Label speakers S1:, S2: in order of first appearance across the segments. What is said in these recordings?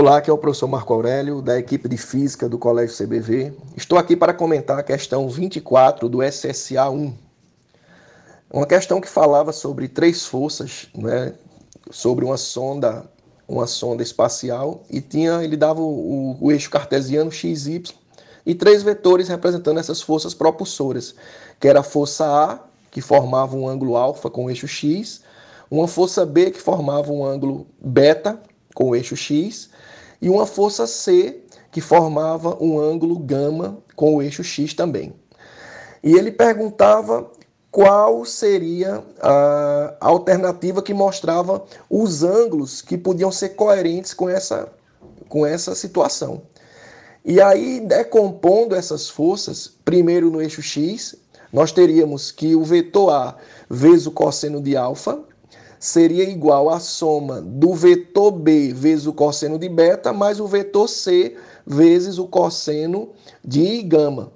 S1: Olá, aqui é o professor Marco Aurélio, da equipe de Física do Colégio CBV. Estou aqui para comentar a questão 24 do SSA 1. Uma questão que falava sobre três forças, né, sobre uma sonda, uma sonda espacial, e tinha, ele dava o, o eixo cartesiano XY e três vetores representando essas forças propulsoras, que era a força A, que formava um ângulo alfa com o eixo X, uma força B, que formava um ângulo beta com o eixo X, e uma força C que formava um ângulo gama com o eixo X também. E ele perguntava qual seria a alternativa que mostrava os ângulos que podiam ser coerentes com essa, com essa situação. E aí, decompondo essas forças, primeiro no eixo x, nós teríamos que o vetor A vezes o cosseno de alfa seria igual à soma do vetor B vezes o cosseno de beta mais o vetor C vezes o cosseno de gama.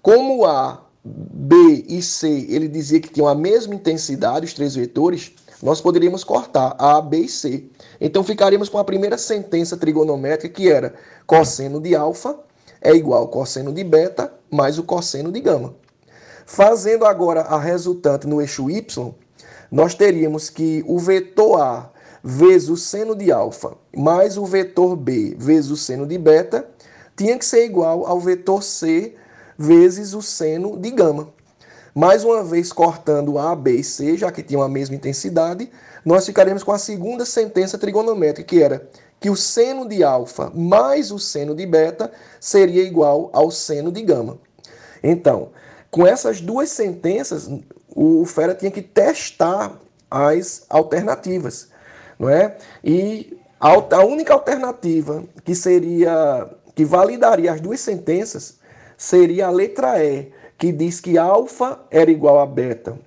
S1: Como A, B e C, ele dizia que tinham a mesma intensidade, os três vetores, nós poderíamos cortar A, B e C. Então ficaríamos com a primeira sentença trigonométrica que era cosseno de alfa é igual ao cosseno de beta mais o cosseno de gama. Fazendo agora a resultante no eixo y, nós teríamos que o vetor A vezes o seno de alfa mais o vetor B vezes o seno de beta tinha que ser igual ao vetor C vezes o seno de gama. Mais uma vez cortando A, B e C, já que tinham a mesma intensidade, nós ficaremos com a segunda sentença trigonométrica, que era que o seno de alfa mais o seno de beta seria igual ao seno de gama. Então, com essas duas sentenças, o Fera tinha que testar as alternativas, não é? E a única alternativa que seria que validaria as duas sentenças seria a letra E, que diz que alfa era igual a beta,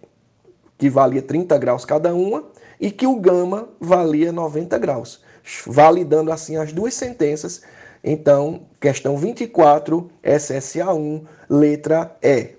S1: que valia 30 graus cada uma, e que o gama valia 90 graus, validando assim as duas sentenças. Então, questão 24, SSA1, letra E.